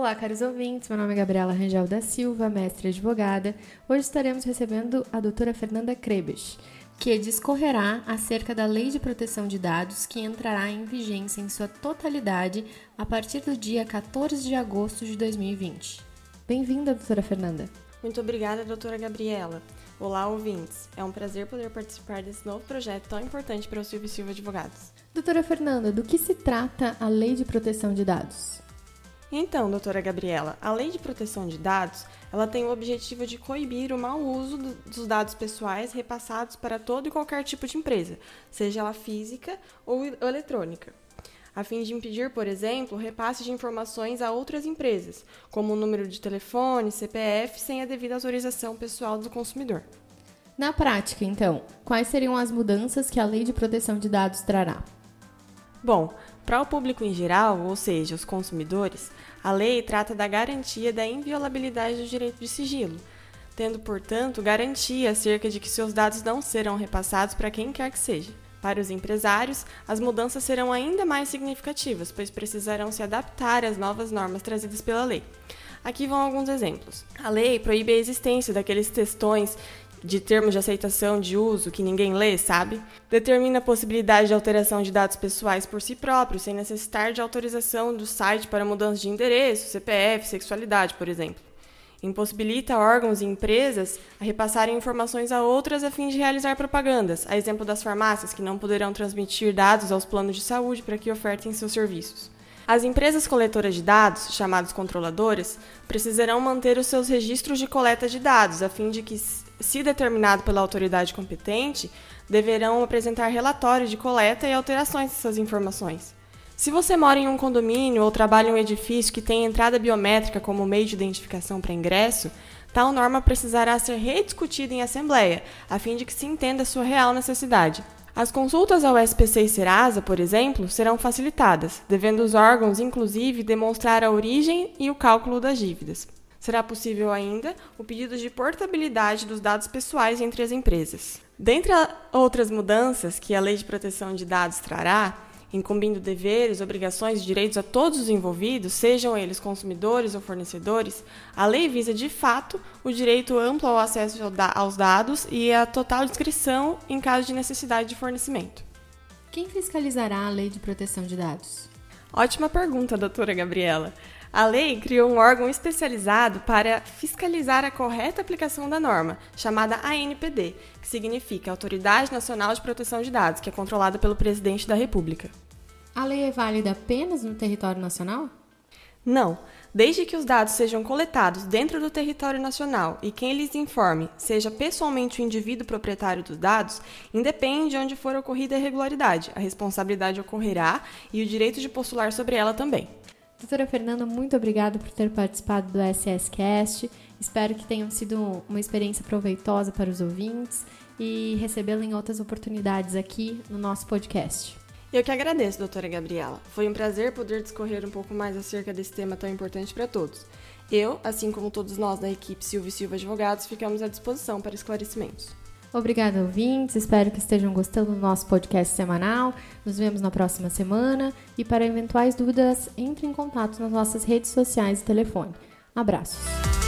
Olá, caros ouvintes. Meu nome é Gabriela Rangel da Silva, mestre advogada. Hoje estaremos recebendo a doutora Fernanda Krebes, que discorrerá acerca da Lei de Proteção de Dados que entrará em vigência em sua totalidade a partir do dia 14 de agosto de 2020. Bem-vinda, doutora Fernanda. Muito obrigada, doutora Gabriela. Olá, ouvintes. É um prazer poder participar desse novo projeto tão importante para o Silvio Silva Advogados. Doutora Fernanda, do que se trata a Lei de Proteção de Dados? Então, doutora Gabriela, a Lei de Proteção de Dados, ela tem o objetivo de coibir o mau uso do, dos dados pessoais repassados para todo e qualquer tipo de empresa, seja ela física ou eletrônica, a fim de impedir, por exemplo, o repasse de informações a outras empresas, como o número de telefone, CPF, sem a devida autorização pessoal do consumidor. Na prática, então, quais seriam as mudanças que a Lei de Proteção de Dados trará? Bom, para o público em geral, ou seja, os consumidores, a lei trata da garantia da inviolabilidade do direito de sigilo, tendo, portanto, garantia acerca de que seus dados não serão repassados para quem quer que seja. Para os empresários, as mudanças serão ainda mais significativas, pois precisarão se adaptar às novas normas trazidas pela lei. Aqui vão alguns exemplos. A lei proíbe a existência daqueles textões de termos de aceitação de uso que ninguém lê, sabe? Determina a possibilidade de alteração de dados pessoais por si próprio, sem necessitar de autorização do site para mudança de endereço, CPF, sexualidade, por exemplo. Impossibilita órgãos e empresas a repassarem informações a outras a fim de realizar propagandas, a exemplo das farmácias, que não poderão transmitir dados aos planos de saúde para que ofertem seus serviços. As empresas coletoras de dados, chamadas controladoras, precisarão manter os seus registros de coleta de dados, a fim de que, se determinado pela autoridade competente, deverão apresentar relatórios de coleta e alterações dessas informações. Se você mora em um condomínio ou trabalha em um edifício que tem entrada biométrica como meio de identificação para ingresso, tal norma precisará ser rediscutida em assembleia, a fim de que se entenda sua real necessidade. As consultas ao SPC e Serasa, por exemplo, serão facilitadas, devendo os órgãos, inclusive, demonstrar a origem e o cálculo das dívidas. Será possível ainda o pedido de portabilidade dos dados pessoais entre as empresas. Dentre outras mudanças que a Lei de Proteção de Dados trará, incumbindo deveres, obrigações e direitos a todos os envolvidos, sejam eles consumidores ou fornecedores, a lei visa de fato o direito amplo ao acesso aos dados e a total descrição em caso de necessidade de fornecimento. Quem fiscalizará a lei de proteção de dados? Ótima pergunta, doutora Gabriela. A lei criou um órgão especializado para fiscalizar a correta aplicação da norma, chamada ANPD, que significa Autoridade Nacional de Proteção de Dados, que é controlada pelo Presidente da República. A lei é válida apenas no território nacional? Não. Desde que os dados sejam coletados dentro do território nacional e quem lhes informe seja pessoalmente o indivíduo proprietário dos dados, independe de onde for ocorrida a irregularidade, a responsabilidade ocorrerá e o direito de postular sobre ela também. Doutora Fernanda, muito obrigada por ter participado do SSCast. Espero que tenha sido uma experiência proveitosa para os ouvintes e recebê-la em outras oportunidades aqui no nosso podcast. Eu que agradeço, doutora Gabriela. Foi um prazer poder discorrer um pouco mais acerca desse tema tão importante para todos. Eu, assim como todos nós da equipe Silvio Silva Advogados, ficamos à disposição para esclarecimentos. Obrigada, ouvintes. Espero que estejam gostando do nosso podcast semanal. Nos vemos na próxima semana. E para eventuais dúvidas, entre em contato nas nossas redes sociais e telefone. Abraços.